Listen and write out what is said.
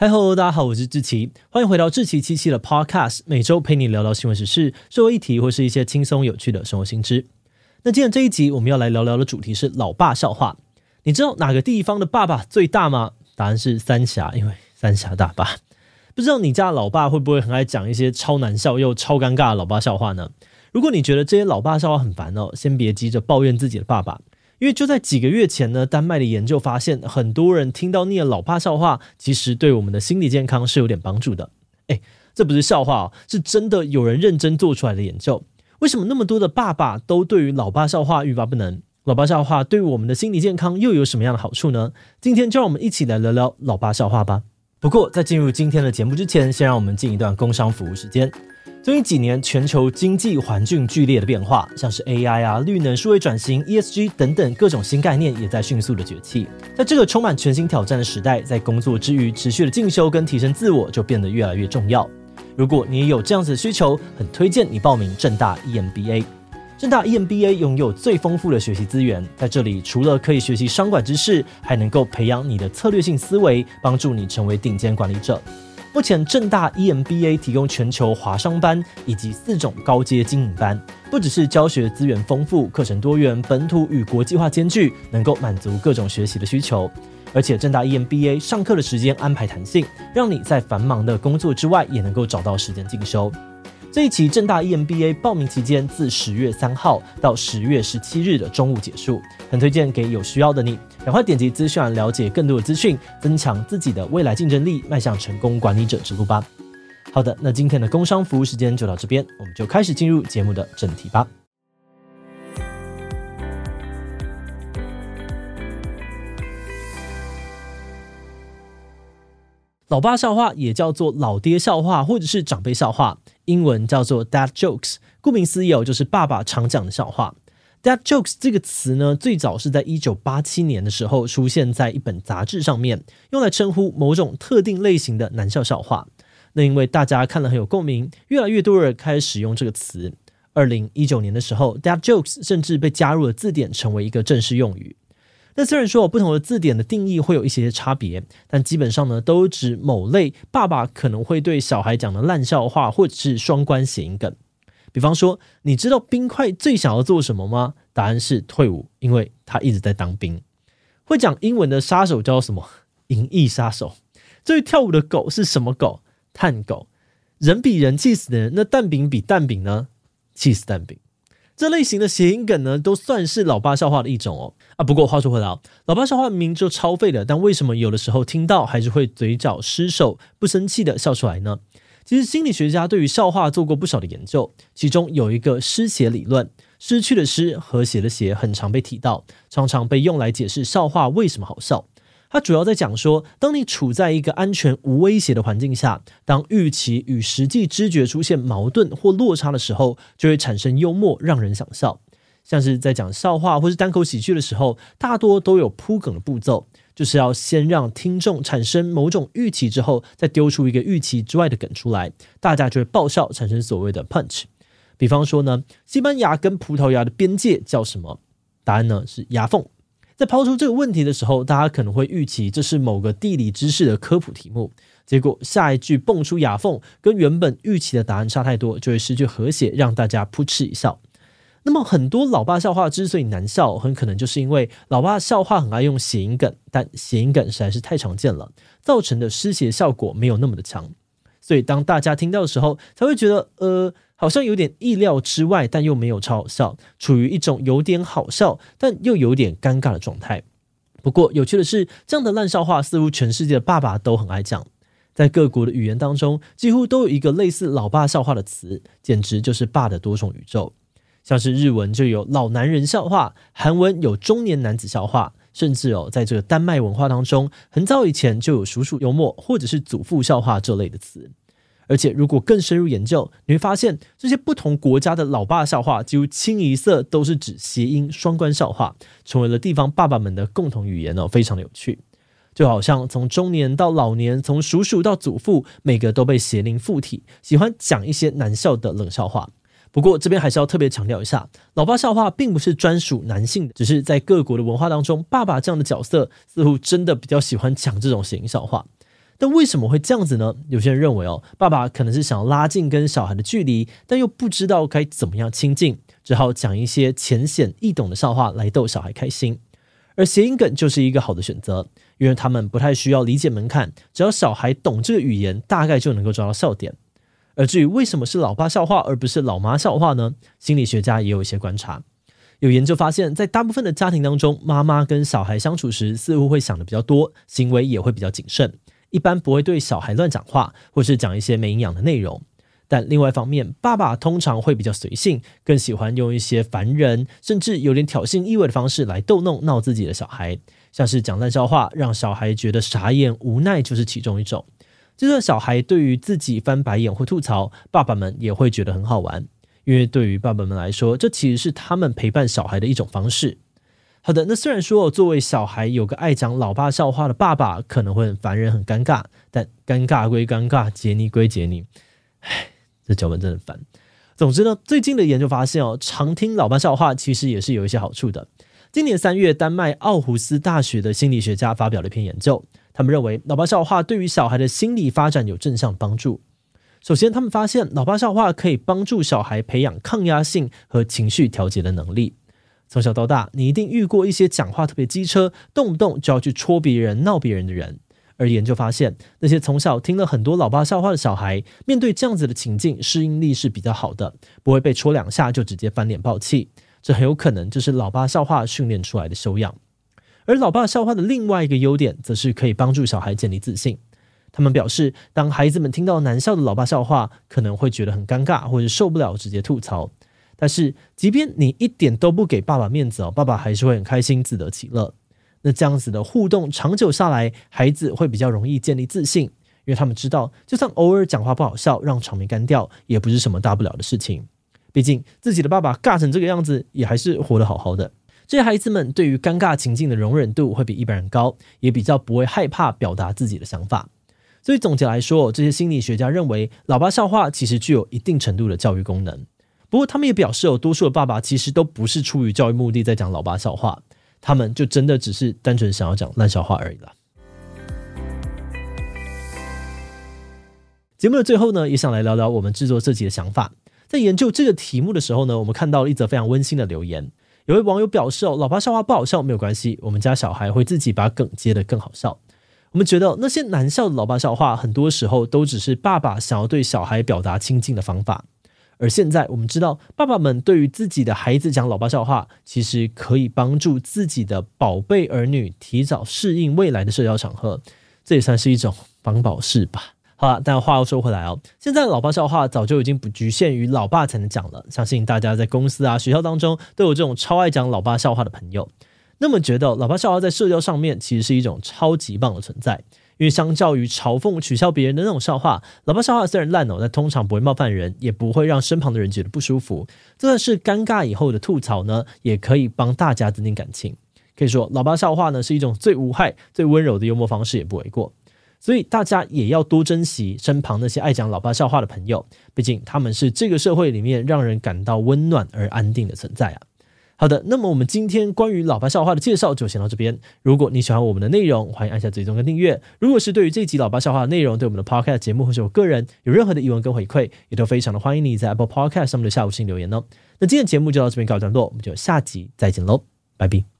嗨喽，大家好，我是志奇，欢迎回到志奇七七的 Podcast，每周陪你聊聊新闻时事、社会议题或是一些轻松有趣的生活新知。那今天这一集我们要来聊聊的主题是老爸笑话。你知道哪个地方的爸爸最大吗？答案是三峡，因为三峡大坝。不知道你家的老爸会不会很爱讲一些超难笑又超尴尬的老爸笑话呢？如果你觉得这些老爸笑话很烦哦，先别急着抱怨自己的爸爸。因为就在几个月前呢，丹麦的研究发现，很多人听到腻了老爸笑话，其实对我们的心理健康是有点帮助的。诶，这不是笑话哦，是真的有人认真做出来的研究。为什么那么多的爸爸都对于老爸笑话欲罢不能？老爸笑话对我们的心理健康又有什么样的好处呢？今天就让我们一起来聊聊老爸笑话吧。不过在进入今天的节目之前，先让我们进一段工商服务时间。最近几年，全球经济环境剧烈的变化，像是 AI 啊、绿能、数位转型、ESG 等等各种新概念，也在迅速的崛起。在这个充满全新挑战的时代，在工作之余持续的进修跟提升自我，就变得越来越重要。如果你也有这样子的需求，很推荐你报名正大 EMBA。正大 EMBA 拥有最丰富的学习资源，在这里除了可以学习商管知识，还能够培养你的策略性思维，帮助你成为顶尖管理者。目前正大 EMBA 提供全球华商班以及四种高阶经营班，不只是教学资源丰富、课程多元、本土与国际化兼具，能够满足各种学习的需求。而且正大 EMBA 上课的时间安排弹性，让你在繁忙的工作之外也能够找到时间进修。这一期正大 EMBA 报名期间自十月三号到十月十七日的中午结束，很推荐给有需要的你，赶快点击资讯栏了解更多的资讯，增强自己的未来竞争力，迈向成功管理者之路吧。好的，那今天的工商服务时间就到这边，我们就开始进入节目的正题吧。老爸笑话也叫做老爹笑话，或者是长辈笑话，英文叫做 Dad Jokes。顾名思义哦，就是爸爸常讲的笑话。Dad Jokes 这个词呢，最早是在一九八七年的时候出现在一本杂志上面，用来称呼某种特定类型的男校笑话。那因为大家看了很有共鸣，越来越多人开始使用这个词。二零一九年的时候，Dad Jokes 甚至被加入了字典，成为一个正式用语。那虽然说不同的字典的定义会有一些差别，但基本上呢，都指某类爸爸可能会对小孩讲的烂笑话，或者是双关谐音梗。比方说，你知道冰块最想要做什么吗？答案是退伍，因为他一直在当兵。会讲英文的杀手叫什么？银翼杀手。至于跳舞的狗是什么狗？炭狗。人比人气死的人，那蛋饼比蛋饼呢？气死蛋饼。这类型的谐音梗呢，都算是老爸笑话的一种哦。啊，不过话说回来，老爸笑话明明就超废的，但为什么有的时候听到还是会嘴角失手，不生气的笑出来呢？其实心理学家对于笑话做过不少的研究，其中有一个失谐理论，失去的失，和谐的谐，很常被提到，常常被用来解释笑话为什么好笑。它主要在讲说，当你处在一个安全无威胁的环境下，当预期与实际知觉出现矛盾或落差的时候，就会产生幽默，让人想笑。像是在讲笑话或是单口喜剧的时候，大多都有铺梗的步骤，就是要先让听众产生某种预期之后，再丢出一个预期之外的梗出来，大家就会爆笑，产生所谓的 punch。比方说呢，西班牙跟葡萄牙的边界叫什么？答案呢是牙缝。在抛出这个问题的时候，大家可能会预期这是某个地理知识的科普题目，结果下一句蹦出牙缝，跟原本预期的答案差太多，就会失去和谐，让大家扑哧一笑。那么很多老爸笑话之所以难笑，很可能就是因为老爸笑话很爱用谐音梗，但谐音梗实在是太常见了，造成的失谐效果没有那么的强，所以当大家听到的时候，才会觉得呃。好像有点意料之外，但又没有超好笑，处于一种有点好笑，但又有点尴尬的状态。不过有趣的是，这样的烂笑话似乎全世界的爸爸都很爱讲，在各国的语言当中，几乎都有一个类似老爸笑话的词，简直就是爸的多重宇宙。像是日文就有老男人笑话，韩文有中年男子笑话，甚至哦，在这个丹麦文化当中，很早以前就有叔叔幽默或者是祖父笑话这类的词。而且，如果更深入研究，你会发现这些不同国家的老爸笑话几乎清一色都是指谐音双关笑话，成为了地方爸爸们的共同语言哦，非常的有趣。就好像从中年到老年，从叔叔到祖父，每个都被邪灵附体，喜欢讲一些难笑的冷笑话。不过这边还是要特别强调一下，老爸笑话并不是专属男性的，只是在各国的文化当中，爸爸这样的角色似乎真的比较喜欢讲这种谐音笑话。但为什么会这样子呢？有些人认为哦，爸爸可能是想拉近跟小孩的距离，但又不知道该怎么样亲近，只好讲一些浅显易懂的笑话来逗小孩开心。而谐音梗就是一个好的选择，因为他们不太需要理解门槛，只要小孩懂这个语言，大概就能够抓到笑点。而至于为什么是老爸笑话而不是老妈笑话呢？心理学家也有一些观察。有研究发现，在大部分的家庭当中，妈妈跟小孩相处时似乎会想的比较多，行为也会比较谨慎，一般不会对小孩乱讲话，或是讲一些没营养的内容。但另外一方面，爸爸通常会比较随性，更喜欢用一些烦人，甚至有点挑衅意味的方式来逗弄闹自己的小孩，像是讲烂笑话，让小孩觉得傻眼无奈，就是其中一种。就算小孩对于自己翻白眼或吐槽，爸爸们也会觉得很好玩。因为对于爸爸们来说，这其实是他们陪伴小孩的一种方式。好的，那虽然说作为小孩有个爱讲老爸笑话的爸爸可能会很烦人、很尴尬，但尴尬归尴尬，解你归解你，唉，这脚本真的烦。总之呢，最近的研究发现哦，常听老爸笑话其实也是有一些好处的。今年三月，丹麦奥胡斯大学的心理学家发表了一篇研究，他们认为老爸笑话对于小孩的心理发展有正向帮助。首先，他们发现老爸笑话可以帮助小孩培养抗压性和情绪调节的能力。从小到大，你一定遇过一些讲话特别机车，动不动就要去戳别人、闹别人的人。而研究发现，那些从小听了很多老爸笑话的小孩，面对这样子的情境，适应力是比较好的，不会被戳两下就直接翻脸爆气。这很有可能就是老爸笑话训练出来的修养。而老爸笑话的另外一个优点，则是可以帮助小孩建立自信。他们表示，当孩子们听到难笑的老爸笑话，可能会觉得很尴尬，或者受不了，直接吐槽。但是，即便你一点都不给爸爸面子哦，爸爸还是会很开心，自得其乐。那这样子的互动长久下来，孩子会比较容易建立自信，因为他们知道，就算偶尔讲话不好笑，让场面干掉，也不是什么大不了的事情。毕竟自己的爸爸尬成这个样子，也还是活得好好的。这些孩子们对于尴尬情境的容忍度会比一般人高，也比较不会害怕表达自己的想法。所以总结来说，这些心理学家认为，老爸笑话其实具有一定程度的教育功能。不过，他们也表示，有多数的爸爸其实都不是出于教育目的在讲老爸笑话，他们就真的只是单纯想要讲烂笑话而已了。节目的最后呢，也想来聊聊我们制作这集的想法。在研究这个题目的时候呢，我们看到了一则非常温馨的留言。有位网友表示：“哦，老爸笑话不好笑没有关系，我们家小孩会自己把梗接得更好笑。”我们觉得那些难笑的老爸笑话，很多时候都只是爸爸想要对小孩表达亲近的方法。而现在我们知道，爸爸们对于自己的孩子讲老爸笑话，其实可以帮助自己的宝贝儿女提早适应未来的社交场合，这也算是一种防宝式吧。好了，但话又说回来哦，现在老爸笑话早就已经不局限于老爸才能讲了，相信大家在公司啊、学校当中都有这种超爱讲老爸笑话的朋友。那么觉得老爸笑话在社交上面其实是一种超级棒的存在，因为相较于嘲讽取笑别人的那种笑话，老爸笑话虽然烂哦，但通常不会冒犯人，也不会让身旁的人觉得不舒服。就算是尴尬以后的吐槽呢，也可以帮大家增进感情。可以说，老爸笑话呢是一种最无害、最温柔的幽默方式，也不为过。所以大家也要多珍惜身旁那些爱讲老爸笑话的朋友，毕竟他们是这个社会里面让人感到温暖而安定的存在啊。好的，那么我们今天关于老八笑话的介绍就先到这边。如果你喜欢我们的内容，欢迎按下追踪跟订阅。如果是对于这集老八笑话的内容，对我们的 Podcast 节目或是我个人有任何的疑问跟回馈，也都非常的欢迎你在 Apple Podcast 上面的下午星留言哦。那今天节目就到这边告一段落，我们就下集再见喽，拜拜。